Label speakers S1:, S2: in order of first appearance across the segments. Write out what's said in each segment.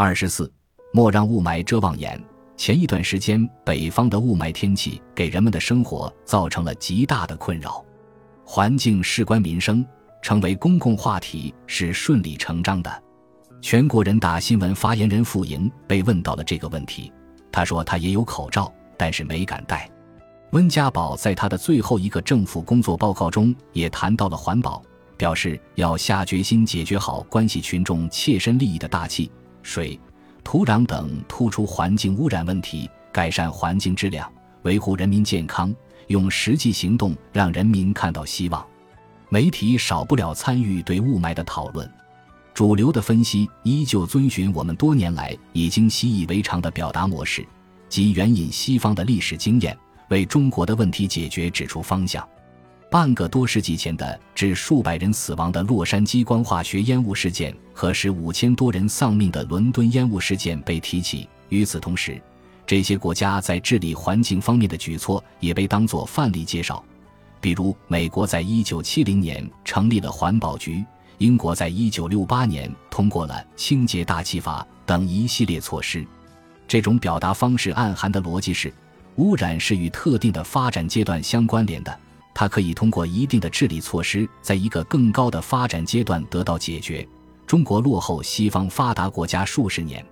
S1: 二十四，莫让雾霾遮望眼。前一段时间，北方的雾霾天气给人们的生活造成了极大的困扰，环境事关民生，成为公共话题是顺理成章的。全国人大新闻发言人傅莹被问到了这个问题，他说他也有口罩，但是没敢戴。温家宝在他的最后一个政府工作报告中也谈到了环保，表示要下决心解决好关系群众切身利益的大气、水。土壤等突出环境污染问题，改善环境质量，维护人民健康，用实际行动让人民看到希望。媒体少不了参与对雾霾的讨论，主流的分析依旧遵循我们多年来已经习以为常的表达模式，即援引西方的历史经验，为中国的问题解决指出方向。半个多世纪前的致数百人死亡的洛杉矶光化学烟雾事件和使五千多人丧命的伦敦烟雾事件被提起。与此同时，这些国家在治理环境方面的举措也被当作范例介绍。比如，美国在一九七零年成立了环保局，英国在一九六八年通过了清洁大气法等一系列措施。这种表达方式暗含的逻辑是：污染是与特定的发展阶段相关联的。它可以通过一定的治理措施，在一个更高的发展阶段得到解决。中国落后西方发达国家数十年，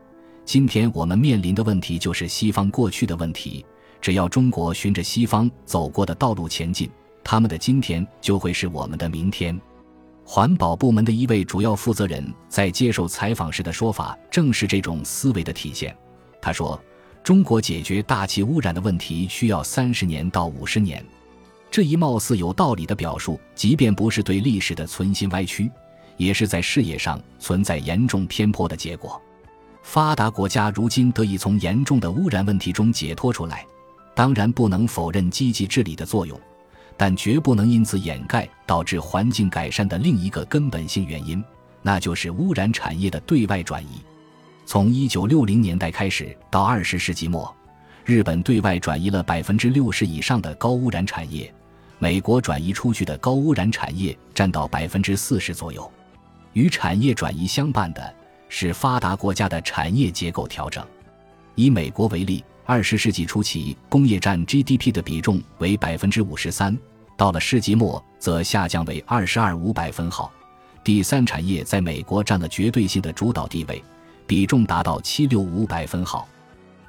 S1: 今天我们面临的问题就是西方过去的问题。只要中国循着西方走过的道路前进，他们的今天就会是我们的明天。环保部门的一位主要负责人在接受采访时的说法，正是这种思维的体现。他说：“中国解决大气污染的问题需要三十年到五十年。”这一貌似有道理的表述，即便不是对历史的存心歪曲，也是在视野上存在严重偏颇的结果。发达国家如今得以从严重的污染问题中解脱出来，当然不能否认积极治理的作用，但绝不能因此掩盖导致环境改善的另一个根本性原因，那就是污染产业的对外转移。从一九六零年代开始到二十世纪末，日本对外转移了百分之六十以上的高污染产业。美国转移出去的高污染产业占到百分之四十左右，与产业转移相伴的是发达国家的产业结构调整。以美国为例，二十世纪初期工业占 GDP 的比重为百分之五十三，到了世纪末则下降为二十二五百分号。第三产业在美国占了绝对性的主导地位，比重达到七六五百分号。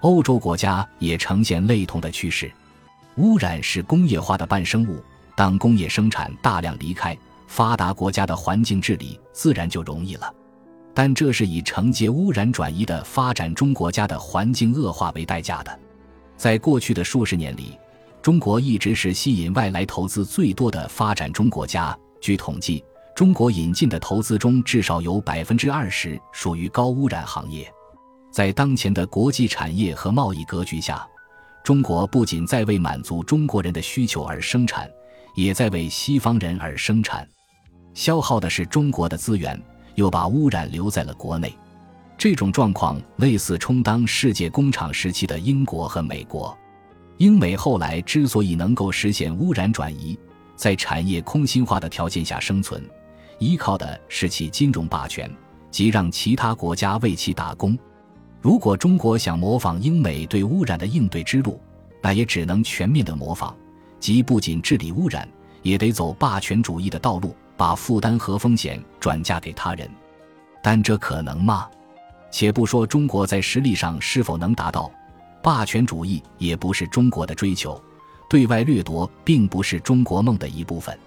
S1: 欧洲国家也呈现类同的趋势。污染是工业化的伴生物，当工业生产大量离开发达国家的环境治理，自然就容易了。但这是以承接污染转移的发展中国家的环境恶化为代价的。在过去的数十年里，中国一直是吸引外来投资最多的发展中国家。据统计，中国引进的投资中，至少有百分之二十属于高污染行业。在当前的国际产业和贸易格局下，中国不仅在为满足中国人的需求而生产，也在为西方人而生产，消耗的是中国的资源，又把污染留在了国内。这种状况类似充当世界工厂时期的英国和美国。英美后来之所以能够实现污染转移，在产业空心化的条件下生存，依靠的是其金融霸权，即让其他国家为其打工。如果中国想模仿英美对污染的应对之路，那也只能全面的模仿，即不仅治理污染，也得走霸权主义的道路，把负担和风险转嫁给他人。但这可能吗？且不说中国在实力上是否能达到，霸权主义也不是中国的追求，对外掠夺并不是中国梦的一部分。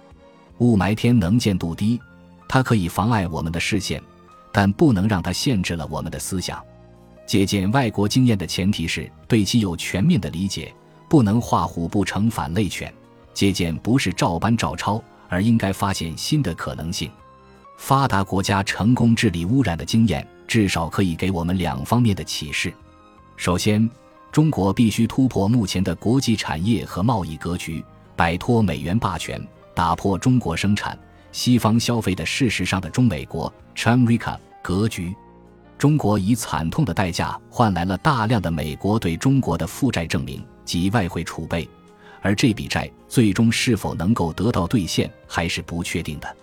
S1: 雾霾天能见度低，它可以妨碍我们的视线，但不能让它限制了我们的思想。借鉴外国经验的前提是对其有全面的理解，不能画虎不成反类犬。借鉴不是照搬照抄，而应该发现新的可能性。发达国家成功治理污染的经验，至少可以给我们两方面的启示：首先，中国必须突破目前的国际产业和贸易格局，摆脱美元霸权，打破中国生产、西方消费的事实上的中美国 （China-America） 格局。中国以惨痛的代价换来了大量的美国对中国的负债证明及外汇储备，而这笔债最终是否能够得到兑现还是不确定的。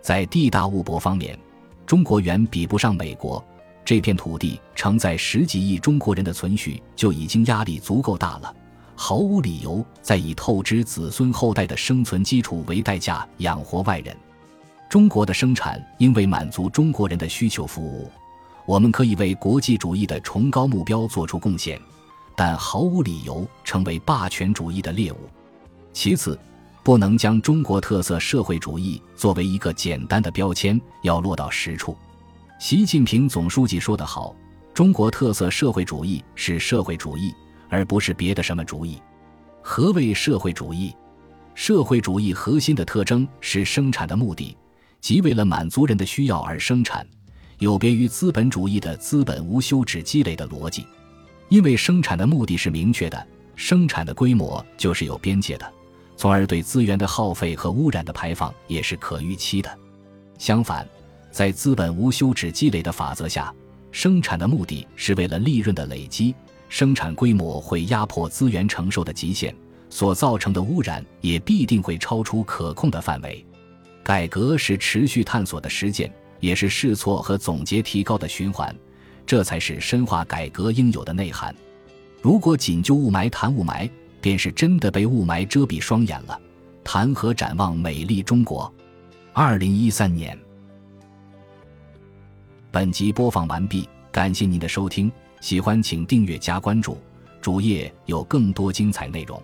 S1: 在地大物博方面，中国远比不上美国，这片土地承载十几亿中国人的存续就已经压力足够大了，毫无理由再以透支子孙后代的生存基础为代价养活外人。中国的生产应为满足中国人的需求服务，我们可以为国际主义的崇高目标做出贡献，但毫无理由成为霸权主义的猎物。其次，不能将中国特色社会主义作为一个简单的标签，要落到实处。习近平总书记说得好：“中国特色社会主义是社会主义，而不是别的什么主义。”何谓社会主义？社会主义核心的特征是生产的目的，即为了满足人的需要而生产，有别于资本主义的资本无休止积累的逻辑。因为生产的目的是明确的，生产的规模就是有边界的，从而对资源的耗费和污染的排放也是可预期的。相反，在资本无休止积累的法则下，生产的目的是为了利润的累积，生产规模会压迫资源承受的极限，所造成的污染也必定会超出可控的范围。改革是持续探索的实践，也是试错和总结提高的循环，这才是深化改革应有的内涵。如果仅就雾霾谈雾霾，便是真的被雾霾遮蔽双眼了。谈何展望美丽中国？二零一三年。本集播放完毕，感谢您的收听，喜欢请订阅加关注，主页有更多精彩内容。